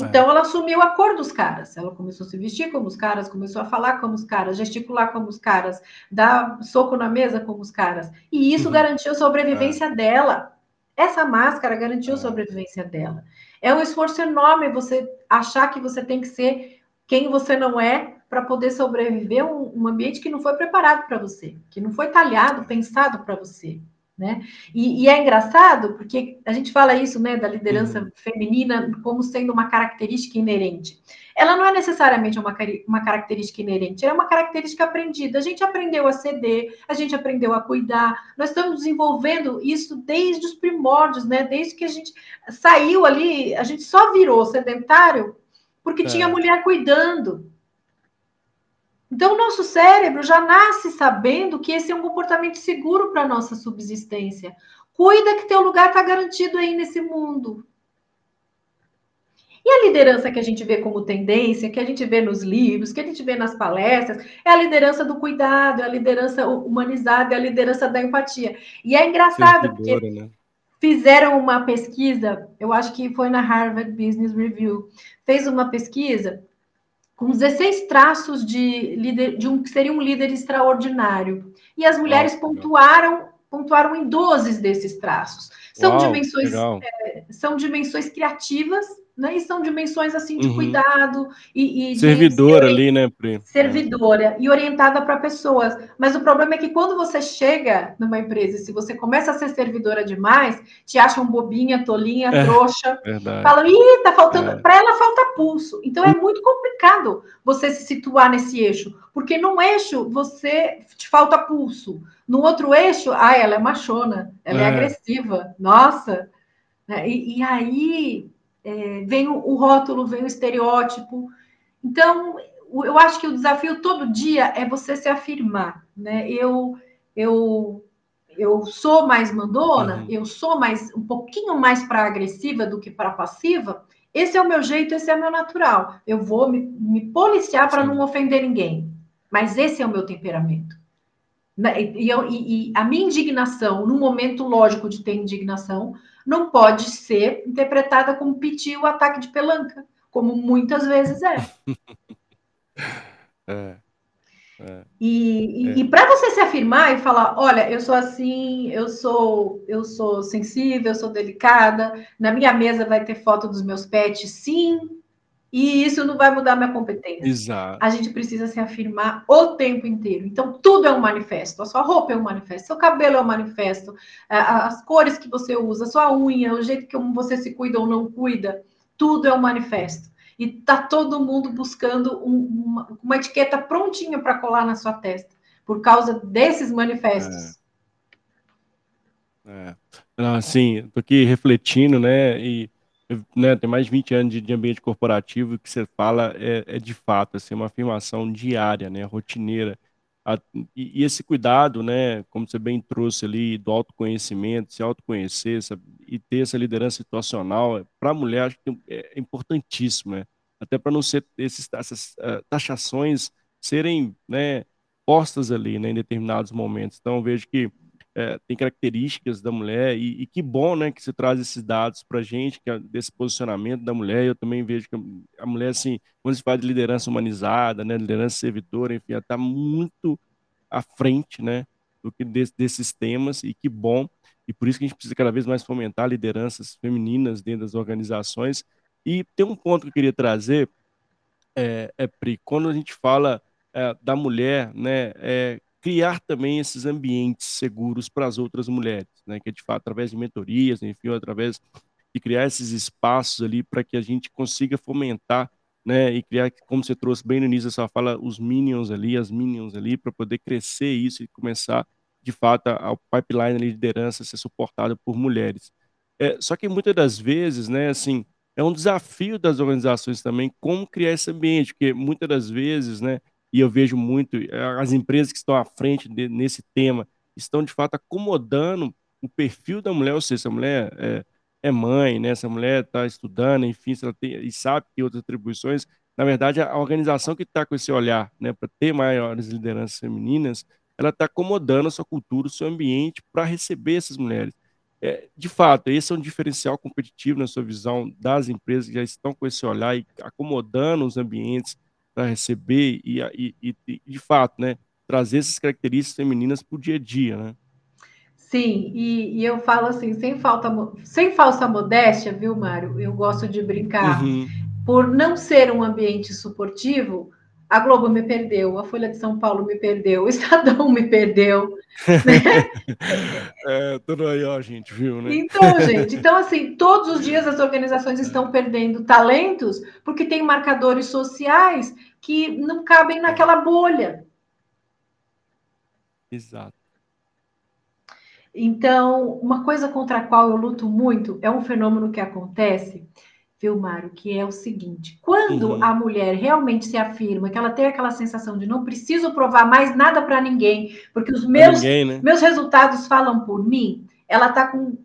É. Então, ela assumiu a cor dos caras. Ela começou a se vestir como os caras, começou a falar como os caras, gesticular como os caras, dar soco na mesa como os caras. E isso uhum. garantiu a sobrevivência é. dela. Essa máscara garantiu a é. sobrevivência dela. É um esforço enorme você achar que você tem que ser quem você não é para poder sobreviver um, um ambiente que não foi preparado para você, que não foi talhado, pensado para você. Né? E, e, é engraçado porque a gente fala isso né, da liderança uhum. feminina como sendo uma característica inerente. Ela não é necessariamente uma, uma característica inerente, é uma característica aprendida. A gente aprendeu a ceder, a gente aprendeu a cuidar. Nós estamos desenvolvendo isso desde os primórdios, né? Desde que a gente saiu ali, a gente só virou sedentário porque é. tinha mulher cuidando. Então, o nosso cérebro já nasce sabendo que esse é um comportamento seguro para a nossa subsistência. Cuida que teu lugar está garantido aí nesse mundo. E a liderança que a gente vê como tendência, que a gente vê nos livros, que a gente vê nas palestras, é a liderança do cuidado, é a liderança humanizada, é a liderança da empatia. E é engraçado, porque né? fizeram uma pesquisa, eu acho que foi na Harvard Business Review, fez uma pesquisa com 16 traços de líder, de um que seria um líder extraordinário. E as mulheres Nossa, pontuaram pontuaram em 12 desses traços. São Uau, dimensões é, são dimensões criativas né? E são dimensões assim de uhum. cuidado e,
e servidora ali, né, Pri?
Servidora e orientada para pessoas. Mas o problema é que quando você chega numa empresa, se você começa a ser servidora demais, te acham bobinha, tolinha, é, trouxa, verdade. falam, ih, tá faltando. É. Para ela falta pulso. Então é muito complicado você se situar nesse eixo, porque num eixo você te falta pulso. No outro eixo, ah, ela é machona, ela é, é agressiva, nossa. Né? E, e aí é, vem o, o rótulo, vem o estereótipo. Então, eu acho que o desafio todo dia é você se afirmar, né? Eu, eu, eu sou mais mandona, uhum. eu sou mais um pouquinho mais para agressiva do que para passiva. Esse é o meu jeito, esse é o meu natural. Eu vou me, me policiar para não ofender ninguém, mas esse é o meu temperamento. Né? E, e, e a minha indignação, no momento lógico de ter indignação, não pode ser interpretada como pedir o ataque de pelanca, como muitas vezes é. (laughs) é. É, e, é. e para você se afirmar e falar, olha, eu sou assim, eu sou, eu sou sensível, eu sou delicada, na minha mesa vai ter foto dos meus pets, sim, e isso não vai mudar minha competência.
Exato.
A gente precisa se afirmar o tempo inteiro. Então, tudo é um manifesto. A sua roupa é um manifesto, seu cabelo é um manifesto, as cores que você usa, a sua unha, o jeito que você se cuida ou não cuida, tudo é um manifesto. E tá todo mundo buscando um, uma, uma, etiqueta prontinha para colar na sua testa, por causa desses manifestos.
É. É. Assim, tô aqui refletindo, né? E né, tem mais de 20 anos de, de ambiente corporativo, que você fala é, é de fato assim, uma afirmação diária, né, rotineira. A, e, e, esse cuidado, né, como você bem trouxe ali, do autoconhecimento, se autoconhecer essa, e ter essa liderança situacional, para a mulher, acho que é, é importantíssimo, né? até para não ser esses, essas uh, taxações serem né, postas ali né, em determinados momentos. Então, vejo que é, tem características da mulher e, e, que bom, né, que você traz esses dados para gente, que é desse posicionamento da mulher. Eu também vejo que a mulher, assim, quando se fala de liderança humanizada, né, liderança servidora, enfim, ela está muito à frente, né, do que desse, desses temas e que bom. E por isso que a gente precisa cada vez mais fomentar lideranças femininas dentro das organizações. E tem um ponto que eu queria trazer, é, é Pri, quando a gente fala é, da mulher, né, é, criar também esses ambientes seguros para as outras mulheres, né? Que é de fato através de mentorias, enfim, através de criar esses espaços ali para que a gente consiga fomentar, né? E criar, como você trouxe bem no início da sua fala, os minions ali, as minions ali, para poder crescer isso e começar de fato o pipeline de liderança ser suportado por mulheres. É, só que muitas das vezes, né? Assim, é um desafio das organizações também como criar esse ambiente, porque muitas das vezes, né? E eu vejo muito eh, as empresas que estão à frente de, nesse tema estão de fato acomodando o perfil da mulher, ou seja, se a mulher é, é mãe, né, se a mulher está estudando, enfim, ela tem, e sabe que outras atribuições, na verdade a organização que está com esse olhar, né, para ter maiores lideranças femininas, ela está acomodando a sua cultura, o seu ambiente para receber essas mulheres. É, de fato, esse é um diferencial competitivo na sua visão das empresas que já estão com esse olhar e acomodando os ambientes para receber e, e, e, de fato, né, trazer essas características femininas para o dia a dia, né?
Sim, e, e, eu falo assim, sem, falta, sem falsa modéstia, viu, Mário? Eu gosto de brincar. Uhum. Por não ser um ambiente suportivo, a Globo me perdeu, a Folha de São Paulo me perdeu, (laughs) o Estadão me perdeu. Né? (laughs)
é, tudo aí, ó, gente, viu, né?
Então, gente, então assim, todos os dias as organizações estão perdendo talentos porque tem marcadores sociais que não cabem naquela bolha.
Exato.
Então, uma coisa contra a qual eu luto muito é um fenômeno que acontece viu, Mário? Que é o seguinte: quando uhum. a mulher realmente se afirma, que ela tem aquela sensação de não preciso provar mais nada para ninguém, porque os meus, ninguém, né? meus resultados falam por mim, ela está com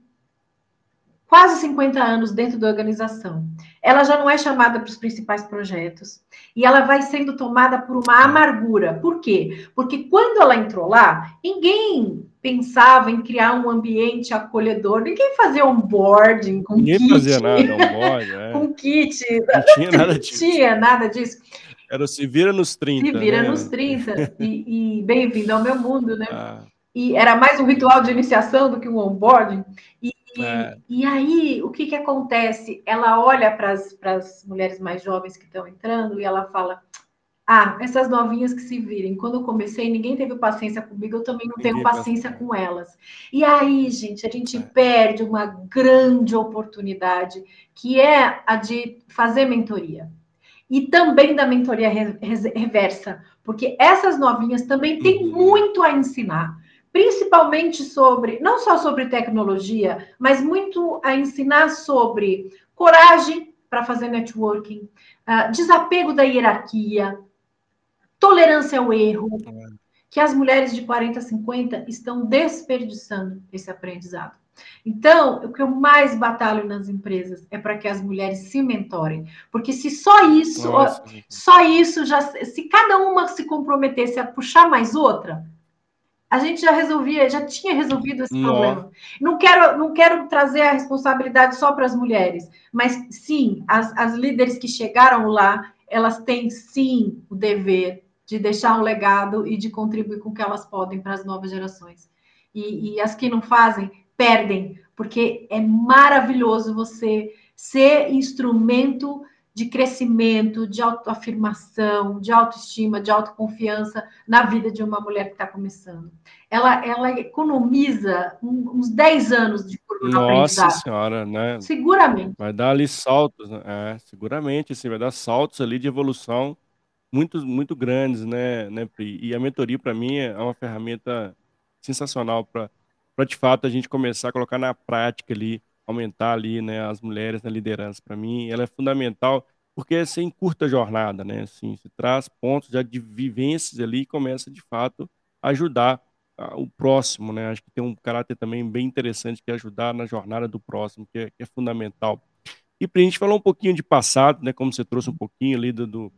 quase 50 anos dentro da organização. Ela já não é chamada para os principais projetos e ela vai sendo tomada por uma amargura. Por quê? Porque quando ela entrou lá, ninguém pensava em criar um ambiente acolhedor, ninguém fazia onboarding com
ninguém kit. fazia nada, (laughs) onboarding, é.
com kit.
Não tinha (laughs) nada disso.
tinha nada disso.
Era se vira nos 30.
Se vira
né?
nos 30. E, e bem-vindo ao meu mundo, né? Ah. E era mais um ritual de iniciação do que um onboarding. E, é. e aí, o que, que acontece? Ela olha para as mulheres mais jovens que estão entrando e ela fala: ah, essas novinhas que se virem. Quando eu comecei, ninguém teve paciência comigo, eu também não ninguém tenho paciência com elas. E aí, gente, a gente é. perde uma grande oportunidade, que é a de fazer mentoria. E também da mentoria reversa, porque essas novinhas também têm uhum. muito a ensinar, principalmente sobre, não só sobre tecnologia, mas muito a ensinar sobre coragem para fazer networking, uh, desapego da hierarquia, tolerância ao erro, que as mulheres de 40 a 50 estão desperdiçando esse aprendizado. Então, o que eu mais batalho nas empresas é para que as mulheres se mentorem, porque se só isso, Nossa. só isso já, se cada uma se comprometesse a puxar mais outra, a gente já resolvia, já tinha resolvido esse Nossa. problema. Não quero, não quero trazer a responsabilidade só para as mulheres, mas sim, as, as líderes que chegaram lá, elas têm sim o dever de deixar um legado e de contribuir com o que elas podem para as novas gerações. E, e as que não fazem, perdem, porque é maravilhoso você ser instrumento de crescimento, de autoafirmação, de autoestima, de autoconfiança na vida de uma mulher que está começando. Ela, ela economiza uns 10 anos de
Nossa senhora, né?
Seguramente.
Vai dar ali saltos, né? É, seguramente, assim, vai dar saltos ali de evolução muito, muito grandes, né, né, Pri? E a mentoria, para mim, é uma ferramenta sensacional para, de fato, a gente começar a colocar na prática ali, aumentar ali, né, as mulheres na liderança. Para mim, ela é fundamental, porque é sem curta jornada, né? Assim, se traz pontos já de vivências ali e começa, de fato, a ajudar o próximo, né? Acho que tem um caráter também bem interessante que é ajudar na jornada do próximo, que é, que é fundamental. E para a gente falar um pouquinho de passado, né? Como você trouxe um pouquinho ali do, do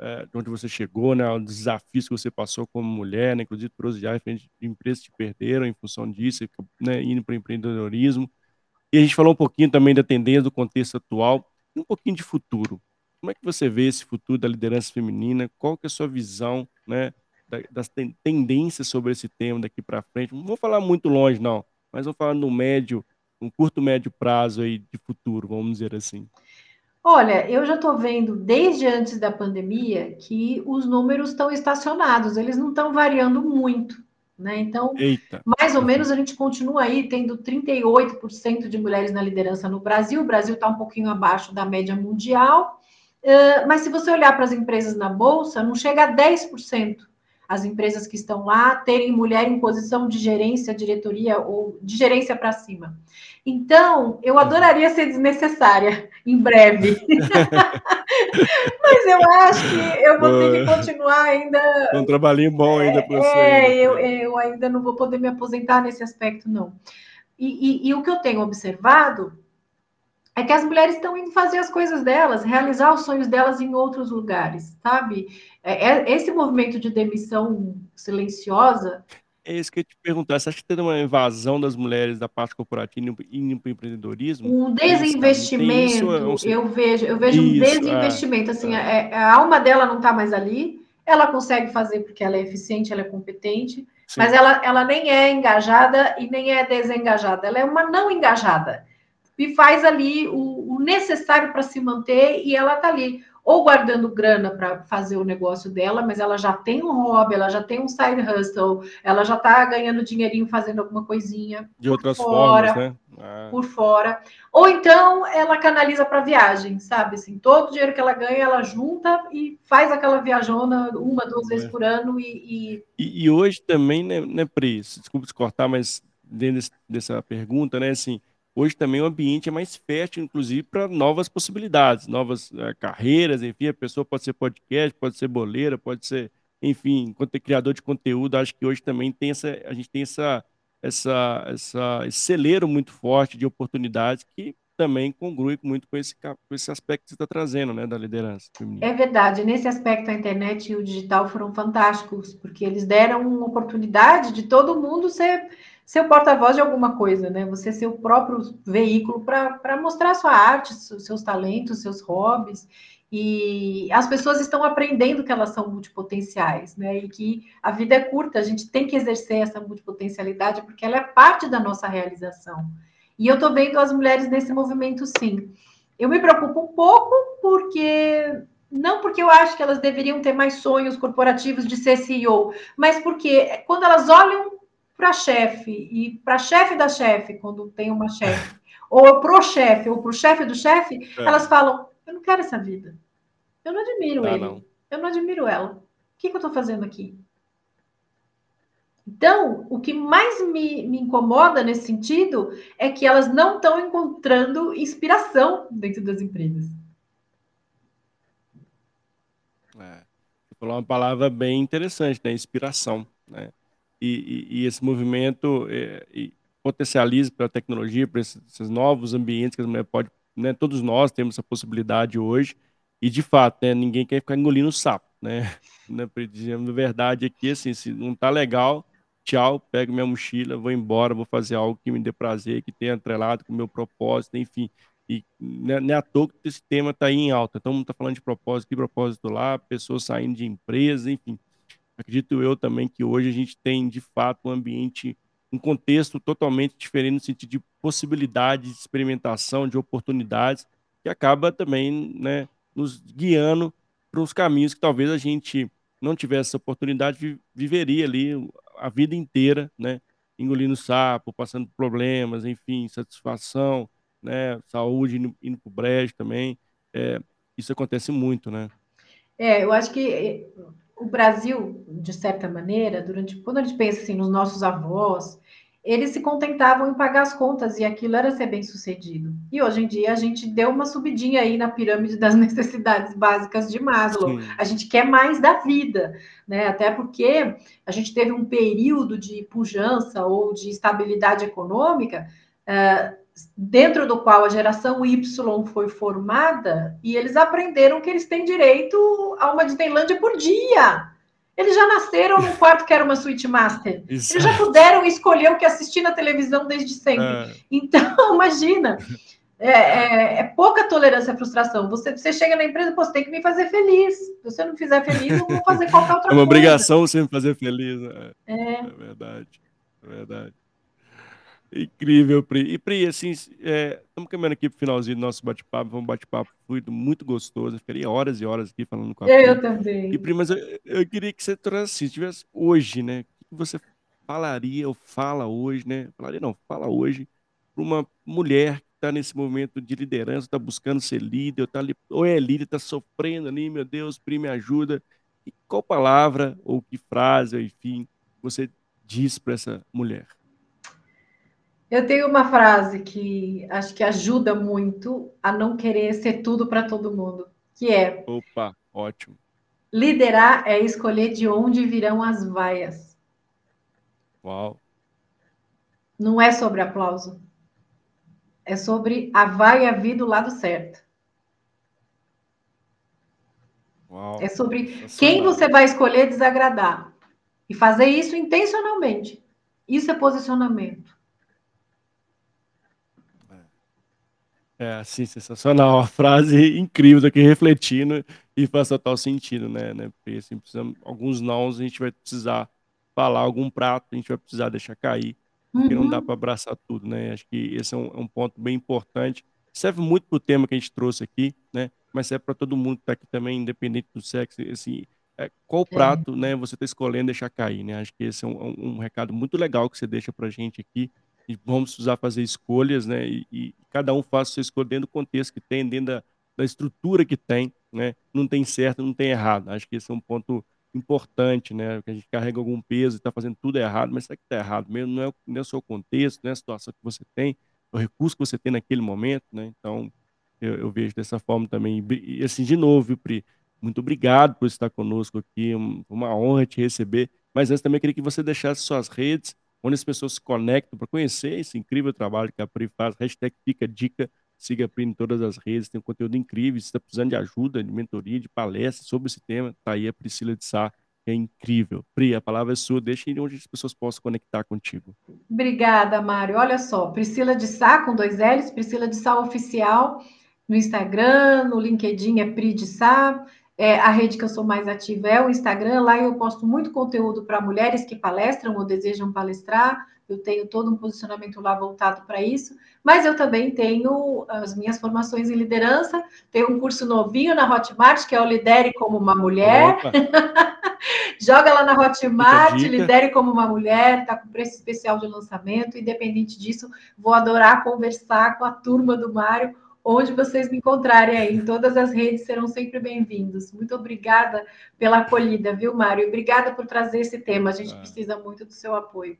é, de onde você chegou, né, os desafios que você passou como mulher, né, inclusive prosear frente de empresas que perderam em função disso, né, indo para o empreendedorismo. E a gente falou um pouquinho também da tendência do contexto atual e um pouquinho de futuro. Como é que você vê esse futuro da liderança feminina? Qual que é a sua visão, né, das tendências sobre esse tema daqui para frente? Não vou falar muito longe, não, mas vou falar no médio, um curto médio prazo aí de futuro, vamos dizer assim.
Olha, eu já estou vendo desde antes da pandemia que os números estão estacionados, eles não estão variando muito, né? Então, Eita. mais ou menos a gente continua aí tendo 38% de mulheres na liderança no Brasil. O Brasil está um pouquinho abaixo da média mundial, mas se você olhar para as empresas na bolsa, não chega a 10% as empresas que estão lá terem mulher em posição de gerência, diretoria ou de gerência para cima. Então, eu adoraria ser desnecessária em breve. (laughs) Mas eu acho que eu vou ter que continuar ainda.
Um trabalhinho bom ainda para você.
É, eu, eu ainda não vou poder me aposentar nesse aspecto, não. E, e, e o que eu tenho observado é que as mulheres estão indo fazer as coisas delas, realizar os sonhos delas em outros lugares, sabe? É, é, esse movimento de demissão silenciosa.
É isso que eu te perguntar. Você acha que tem uma invasão das mulheres da parte corporativa indo para o empreendedorismo?
Um desinvestimento, isso, eu vejo, eu vejo isso, um é, desinvestimento. assim, é. a alma dela não está mais ali, ela consegue fazer porque ela é eficiente, ela é competente, Sim. mas ela, ela nem é engajada e nem é desengajada, ela é uma não engajada e faz ali o, o necessário para se manter e ela está ali ou guardando grana para fazer o negócio dela, mas ela já tem um hobby, ela já tem um side hustle, ela já está ganhando dinheirinho fazendo alguma coisinha
de outras fora, formas, né?
Ah. Por fora. Ou então ela canaliza para viagem, sabe? Assim, todo o dinheiro que ela ganha, ela junta e faz aquela viajona uma, duas é. vezes por ano
e, e... e, hoje também, né, né Pri? Desculpa te cortar, mas dentro desse, dessa pergunta, né? Assim, hoje também o ambiente é mais fértil, inclusive, para novas possibilidades, novas uh, carreiras, enfim, a pessoa pode ser podcast, pode ser boleira, pode ser, enfim, criador de conteúdo, acho que hoje também tem essa, a gente tem essa, essa, essa, esse celeiro muito forte de oportunidades que também congrui muito com esse, com esse aspecto que você está trazendo, né, da liderança
feminina. É verdade, nesse aspecto a internet e o digital foram fantásticos, porque eles deram uma oportunidade de todo mundo ser ser o porta-voz de alguma coisa, né? Você ser o próprio veículo para mostrar sua arte, seus talentos, seus hobbies. E as pessoas estão aprendendo que elas são multipotenciais, né? E que a vida é curta, a gente tem que exercer essa multipotencialidade porque ela é parte da nossa realização. E eu estou vendo as mulheres nesse movimento, sim. Eu me preocupo um pouco porque não porque eu acho que elas deveriam ter mais sonhos corporativos de ser CEO, mas porque quando elas olham para chefe e para chefe da chefe, quando tem uma chefe, ou para o chefe, ou para o chefe do chefe, é. elas falam: Eu não quero essa vida. Eu não admiro ah, ele. Não. Eu não admiro ela. O que, que eu estou fazendo aqui? Então, o que mais me, me, incomoda nesse sentido é que elas não estão encontrando inspiração dentro das empresas.
É, você falou uma palavra bem interessante, né? Inspiração, né? E, e, e esse movimento é, potencializa para a tecnologia, para esses, esses, novos ambientes que a mulher pode, né? Todos nós temos essa possibilidade hoje e de fato, né? Ninguém quer ficar engolindo sapo, né? (laughs) né? Dizendo a verdade aqui, assim, se não tá legal, tchau, pego minha mochila, vou embora, vou fazer algo que me dê prazer, que tenha atrelado com o meu propósito, enfim. E não é, é à toa que esse tema está aí em alta. Todo mundo está falando de propósito aqui, propósito lá, pessoas saindo de empresas, enfim. Acredito eu também que hoje a gente tem, de fato, um ambiente, um contexto totalmente diferente no sentido de possibilidades de experimentação, de oportunidades, que acaba também né, nos guiando para os caminhos que talvez a gente não tivesse essa oportunidade, viveria ali a vida inteira, né? Engolindo sapo, passando problemas, enfim, satisfação, né? Saúde indo, para o brejo também. É, isso acontece muito, né?
É, eu acho que o Brasil, de certa maneira, durante quando a gente pensa assim nos nossos avós, eles se contentavam em pagar as contas e aquilo era ser bem sucedido. E hoje em dia a gente deu uma subidinha aí na pirâmide das (laughs) necessidades básicas de Maslow. Sim. A gente quer mais da vida, né? Até porque a gente teve um período de pujança ou de estabilidade econômica. Uh, dentro do qual a geração Y foi formada e eles aprenderam que eles têm direito a uma Disneylandia por dia. Eles já nasceram num (laughs) quarto que era uma suíte master. Eles já puderam escolher o que assistir na televisão desde sempre. É. Então, (laughs) imagina. É, é, é, pouca tolerância à frustração. Você, você chega na empresa, você tem que me fazer feliz. Se você não fizer feliz, eu vou fazer qualquer (laughs) outra coisa.
É uma coisa. obrigação você me fazer feliz. Né? É. é verdade. É verdade. Incrível, Pri. E Pri, assim, é, estamos caminhando aqui para o finalzinho do nosso bate-papo. Foi um bate-papo fluido, muito gostoso. Eu ficaria horas e horas aqui falando com a
Pri. Eu também.
E Pri, mas eu, eu queria que você trouxesse, se tivesse hoje, né? O que você falaria ou fala hoje, né? Falaria não, fala hoje para uma mulher que está nesse momento de liderança, está buscando ser líder, ou, tá ali, ou é líder, está sofrendo ali, meu Deus, Pri, me ajuda. E qual palavra ou que frase, ou enfim, você diz para essa mulher?
Eu tenho uma frase que acho que ajuda muito a não querer ser tudo para todo mundo, que é:
Opa, ótimo.
Liderar é escolher de onde virão as vaias.
Uau.
Não é sobre aplauso. É sobre a vaia vir do lado certo.
Uau.
É sobre quem você vai escolher desagradar. E fazer isso intencionalmente. Isso é posicionamento.
É, assim, sensacional. Uma frase incrível daqui refletindo e faz total sentido, né? né? Porque, assim, precisamos, alguns nãos a gente vai precisar falar, algum prato a gente vai precisar deixar cair, porque uhum. não dá uhum. para abraçar tudo, né? Acho que esse é um, é um ponto bem importante. Serve muito para o tema que a gente trouxe aqui, né? Mas serve para todo mundo que está aqui também, independente do sexo, assim, é, qual é. prato, é. né, você está escolhendo deixar cair, né? Acho que esse é um, um, recado muito legal que você deixa para a gente aqui, e vamos precisar fazer escolhas, né? E, e, cada um faz sua escolha dentro do contexto que tem, dentro da, da estrutura que tem, né? Não tem certo, não tem errado. Acho que esse é um ponto importante, né? Que a gente carrega algum peso e está fazendo tudo errado, mas será que está errado mesmo? Não é, não é o seu contexto, não é a situação que você tem. o recurso que você tem naquele momento, né? Então, eu, eu vejo dessa forma também. E assim, de novo, viu, Pri? Muito obrigado por estar conosco aqui, uma honra te receber. Mas antes também queria que você deixasse suas redes, onde as pessoas se conectam para conhecer esse incrível trabalho que a Pri faz. Hashtag Fica Dica, siga a Pri em todas as redes, tem um conteúdo incrível. Se está precisando de ajuda, de mentoria, de palestra sobre esse tema, tá aí a Priscila de Sá, que é incrível. Pri, a palavra é sua, deixe onde as pessoas possam conectar contigo.
Obrigada, Mário. Olha só, Priscila de Sá, com dois L's, Priscila de Sá Oficial, no Instagram, no LinkedIn é Pri de Sá. É, a rede que eu sou mais ativa é o Instagram. Lá eu posto muito conteúdo para mulheres que palestram ou desejam palestrar. Eu tenho todo um posicionamento lá voltado para isso. Mas eu também tenho as minhas formações em liderança. Tenho um curso novinho na Hotmart, que é o Lidere como uma Mulher. (laughs) Joga lá na Hotmart, lidere como uma mulher, está com preço especial de lançamento. Independente disso, vou adorar conversar com a turma do Mário onde vocês me encontrarem aí, em todas as redes serão sempre bem-vindos. Muito obrigada pela acolhida, viu, Mário? Obrigada por trazer esse tema. A gente ah. precisa muito do seu apoio.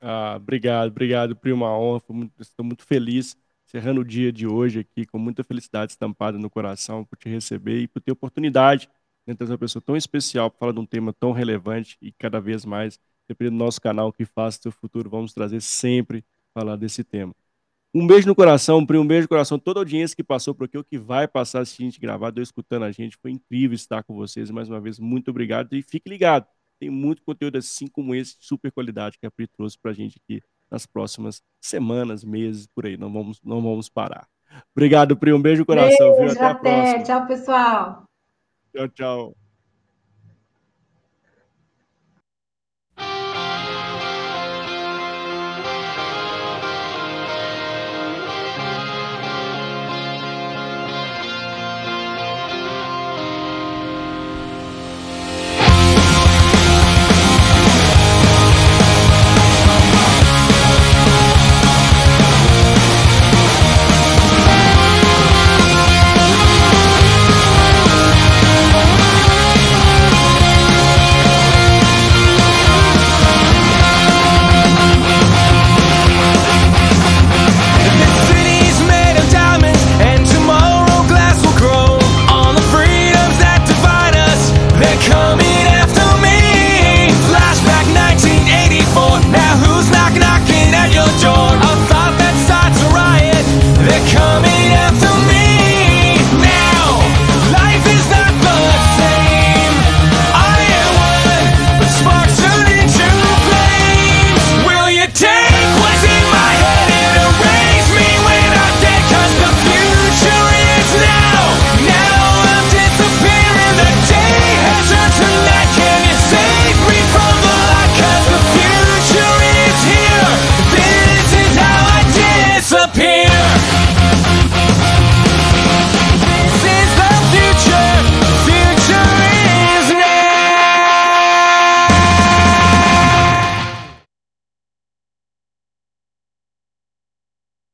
Ah, obrigado, obrigado, Pri, uma honra. Muito, estou muito feliz, encerrando o dia de hoje aqui, com muita felicidade estampada no coração, por te receber e por ter oportunidade de trazer uma pessoa tão especial para falar de um tema tão relevante e cada vez mais, dependendo do nosso canal que faça o seu futuro, vamos trazer sempre falar desse tema. Um beijo no coração, Pri, um beijo no coração. Toda a audiência que passou por aqui, ou que vai passar assistindo a gente gravado, escutando a gente, foi incrível estar com vocês. Mais uma vez, muito obrigado. E fique ligado, tem muito conteúdo assim como esse, de super qualidade, que a Pri trouxe para a gente aqui nas próximas semanas, meses, por aí. Não vamos, não vamos parar. Obrigado, Pri. Um beijo no coração.
Beijo, viu? Até, até. Tchau, pessoal.
Tchau, tchau.